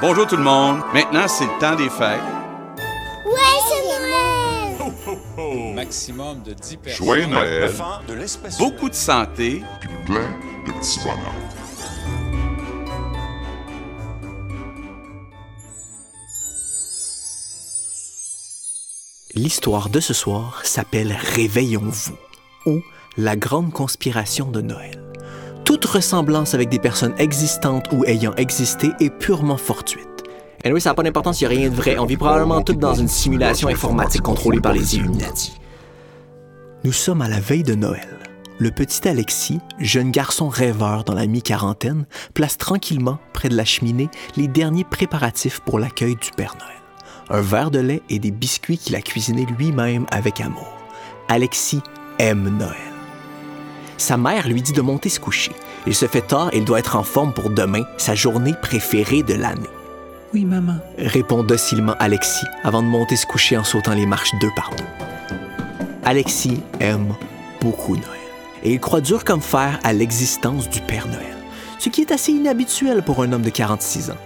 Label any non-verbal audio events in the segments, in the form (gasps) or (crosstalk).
Bonjour tout le monde. Maintenant, c'est le temps des fêtes. Ouais, c'est Noël! Maximum de 10 personnes. Joyeux Noël, de l'espèce Beaucoup de santé. puis plein de petits bonheurs. L'histoire de ce soir s'appelle Réveillons-vous ou La grande conspiration de Noël. Toute ressemblance avec des personnes existantes ou ayant existé est purement fortuite. Et oui, ça n'a pas d'importance, il n'y a rien de vrai. On vit probablement toutes dans une simulation informatique contrôlée par les Illuminati. Nous sommes à la veille de Noël. Le petit Alexis, jeune garçon rêveur dans la mi-quarantaine, place tranquillement, près de la cheminée, les derniers préparatifs pour l'accueil du Père Noël. Un verre de lait et des biscuits qu'il a cuisinés lui-même avec amour. Alexis aime Noël. Sa mère lui dit de monter se coucher. Il se fait tard et il doit être en forme pour demain, sa journée préférée de l'année. Oui, maman. Répond docilement Alexis avant de monter se coucher en sautant les marches deux par deux. Alexis aime beaucoup Noël et il croit dur comme fer à l'existence du Père Noël, ce qui est assez inhabituel pour un homme de 46 ans.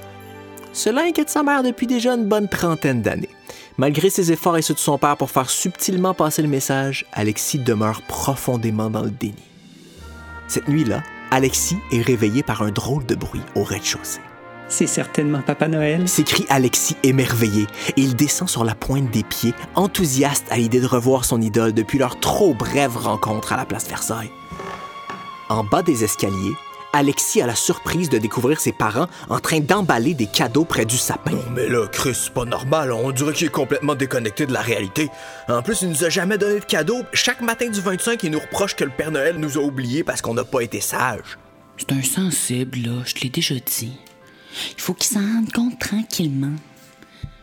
Cela inquiète sa mère depuis déjà une bonne trentaine d'années. Malgré ses efforts et ceux de son père pour faire subtilement passer le message, Alexis demeure profondément dans le déni. Cette nuit-là, Alexis est réveillé par un drôle de bruit au rez-de-chaussée. C'est certainement Papa Noël. S'écrie Alexis émerveillé et il descend sur la pointe des pieds, enthousiaste à l'idée de revoir son idole depuis leur trop brève rencontre à la place Versailles. En bas des escaliers, Alexis a la surprise de découvrir ses parents en train d'emballer des cadeaux près du sapin. mais là, Chris, c'est pas normal. On dirait qu'il est complètement déconnecté de la réalité. En plus, il nous a jamais donné de cadeaux. Chaque matin du 25, il nous reproche que le Père Noël nous a oubliés parce qu'on n'a pas été sages. C'est un sensible, là, je te l'ai déjà dit. Il faut qu'il s'en rende compte tranquillement.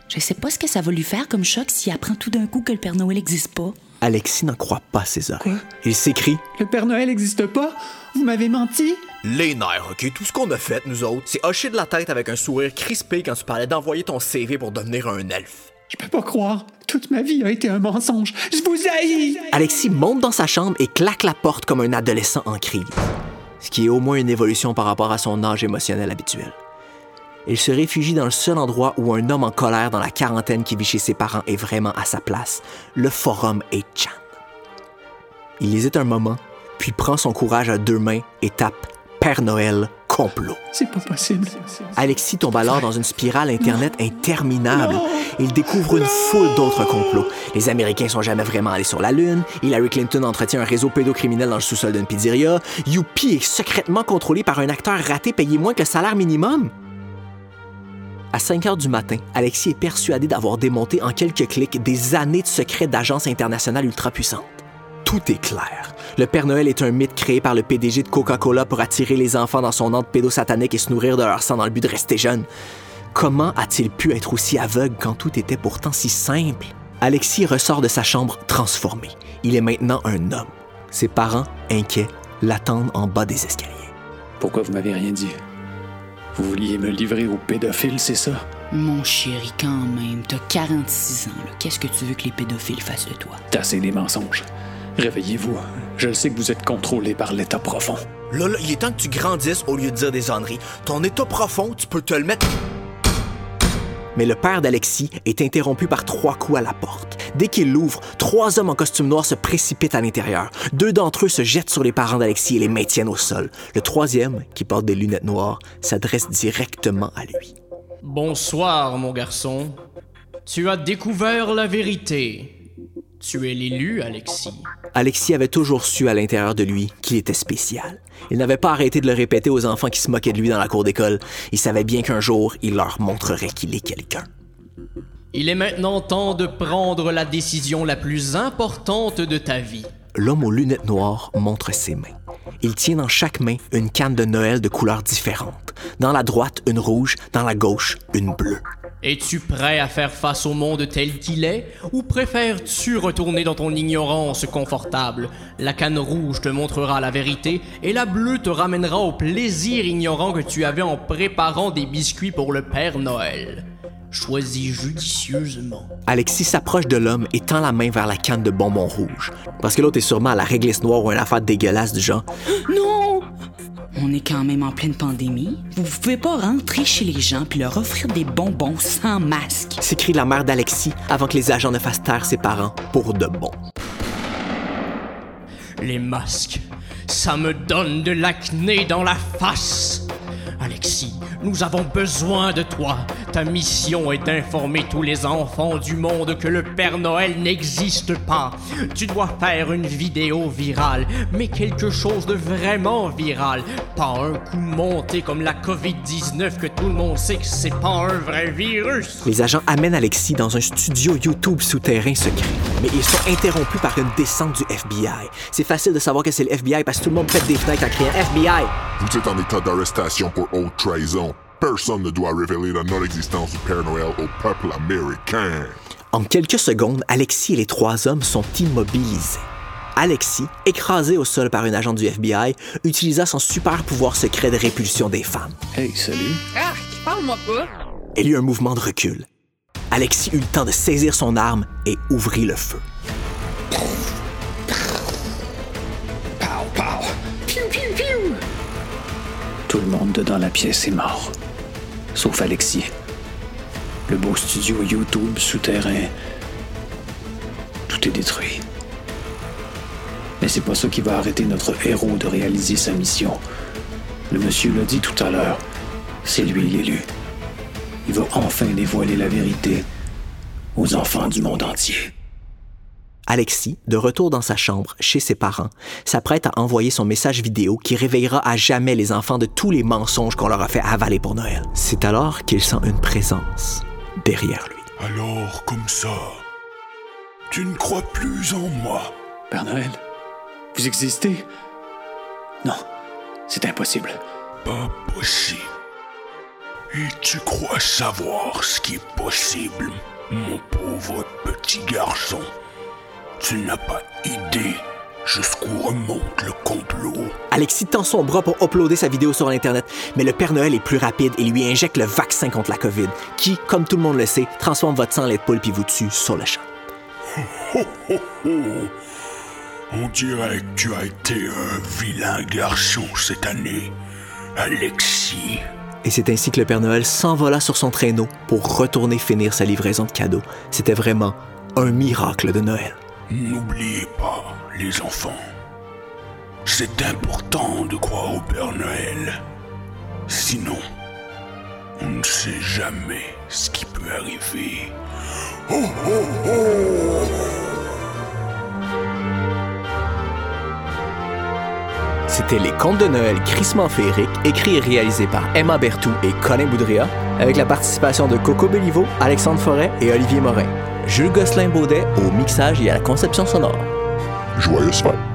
Je sais pas ce que ça va lui faire comme choc s'il apprend tout d'un coup que le Père Noël n'existe pas. Alexis n'en croit pas ses oreilles. Il s'écrie Le Père Noël n'existe pas? Vous m'avez menti? Les nerfs, OK? Tout ce qu'on a fait, nous autres, c'est hocher de la tête avec un sourire crispé quand tu parlais d'envoyer ton CV pour devenir un elfe. Je peux pas croire. Toute ma vie a été un mensonge. Je vous haïs! Alexis monte dans sa chambre et claque la porte comme un adolescent en crise. Ce qui est au moins une évolution par rapport à son âge émotionnel habituel. Il se réfugie dans le seul endroit où un homme en colère dans la quarantaine qui vit chez ses parents est vraiment à sa place, le forum 8chan. Il hésite un moment, puis prend son courage à deux mains et tape Père Noël complot. C'est pas possible. Alexis tombe alors dans une spirale Internet interminable. Il découvre une foule d'autres complots. Les Américains sont jamais vraiment allés sur la Lune. Hillary Clinton entretient un réseau pédocriminel dans le sous-sol d'une pizzeria. Youpi est secrètement contrôlé par un acteur raté payé moins que le salaire minimum. À 5 heures du matin, Alexis est persuadé d'avoir démonté en quelques clics des années de secrets d'agences internationales ultra puissantes. Tout est clair. Le Père Noël est un mythe créé par le PDG de Coca-Cola pour attirer les enfants dans son ordre pédosatanique et se nourrir de leur sang dans le but de rester jeune. Comment a-t-il pu être aussi aveugle quand tout était pourtant si simple? Alexis ressort de sa chambre transformé. Il est maintenant un homme. Ses parents, inquiets, l'attendent en bas des escaliers. Pourquoi vous m'avez rien dit? Vous vouliez me livrer aux pédophiles, c'est ça? Mon chéri, quand même, t'as 46 ans, là. Qu'est-ce que tu veux que les pédophiles fassent de toi? Tassez des mensonges. Réveillez-vous. Je le sais que vous êtes contrôlé par l'état profond. Là, là, il est temps que tu grandisses au lieu de dire des âneries. Ton état profond, tu peux te le mettre. Mais le père d'Alexis est interrompu par trois coups à la porte. Dès qu'il l'ouvre, trois hommes en costume noir se précipitent à l'intérieur. Deux d'entre eux se jettent sur les parents d'Alexis et les maintiennent au sol. Le troisième, qui porte des lunettes noires, s'adresse directement à lui. Bonsoir, mon garçon. Tu as découvert la vérité. Tu es l'élu, Alexis. Alexis avait toujours su à l'intérieur de lui qu'il était spécial. Il n'avait pas arrêté de le répéter aux enfants qui se moquaient de lui dans la cour d'école. Il savait bien qu'un jour, il leur montrerait qu'il est quelqu'un. Il est maintenant temps de prendre la décision la plus importante de ta vie. L'homme aux lunettes noires montre ses mains. Il tient dans chaque main une canne de Noël de couleurs différentes. Dans la droite, une rouge, dans la gauche, une bleue. Es-tu prêt à faire face au monde tel qu'il est ou préfères-tu retourner dans ton ignorance confortable? La canne rouge te montrera la vérité et la bleue te ramènera au plaisir ignorant que tu avais en préparant des biscuits pour le Père Noël. Choisis judicieusement. Alexis s'approche de l'homme et tend la main vers la canne de bonbons rouges. Parce que l'autre est sûrement à la réglisse noire ou une affaire dégueulasse du genre. (gasps) Non! On est quand même en pleine pandémie. Vous pouvez pas rentrer chez les gens puis leur offrir des bonbons sans masque. S'écrie la mère d'Alexis avant que les agents ne fassent taire ses parents pour de bon. Les masques, ça me donne de l'acné dans la face. Alexis, nous avons besoin de toi. Ta mission est d'informer tous les enfants du monde que le Père Noël n'existe pas. Tu dois faire une vidéo virale, mais quelque chose de vraiment viral. Pas un coup monté comme la COVID-19 que tout le monde sait que c'est pas un vrai virus. Les agents amènent Alexis dans un studio YouTube souterrain secret. Mais ils sont interrompus par une descente du FBI. C'est facile de savoir que c'est le FBI parce que tout le monde pète des fenêtres en criant FBI. Vous êtes en état d'arrestation pour haute trahison. Personne ne doit révéler la non-existence du Père Noël au peuple américain. En quelques secondes, Alexis et les trois hommes sont immobilisés. Alexis, écrasé au sol par une agent du FBI, utilisa son super pouvoir secret de répulsion des femmes. Hey, salut. Ah, parle-moi pas. Elle eut un mouvement de recul. Alexis eut le temps de saisir son arme et ouvrit le feu. Pow, pow. Piou, piou, piou. Tout le monde dedans la pièce est mort. Sauf Alexis. Le beau studio YouTube souterrain. Tout est détruit. Mais c'est pas ça qui va arrêter notre héros de réaliser sa mission. Le monsieur l'a dit tout à l'heure. C'est lui l'élu. Il va enfin dévoiler la vérité aux enfants du monde entier. Alexis, de retour dans sa chambre, chez ses parents, s'apprête à envoyer son message vidéo qui réveillera à jamais les enfants de tous les mensonges qu'on leur a fait avaler pour Noël. C'est alors qu'il sent une présence derrière lui. Alors, comme ça, tu ne crois plus en moi. Père Noël, vous existez? Non, c'est impossible. Pas possible. Et tu crois savoir ce qui est possible, mon pauvre petit garçon? Tu n'as pas idée jusqu'où remonte le complot. Alexis tend son bras pour uploader sa vidéo sur Internet, mais le Père Noël est plus rapide et lui injecte le vaccin contre la COVID, qui, comme tout le monde le sait, transforme votre sang en lait de poule puis vous tue sur le champ. On dirait que tu as été un vilain garçon cette année, Alexis. Et c'est ainsi que le Père Noël s'envola sur son traîneau pour retourner finir sa livraison de cadeaux. C'était vraiment un miracle de Noël. N'oubliez pas, les enfants, c'est important de croire au Père Noël. Sinon, on ne sait jamais ce qui peut arriver. C'était Les Contes de Noël crissement féerique, écrit et réalisé par Emma Bertou et Colin Boudria, avec la participation de Coco Bellivo, Alexandre Forêt et Olivier Morin. Jules Gosselin-Baudet au mixage et à la conception sonore. Joyeuse fête.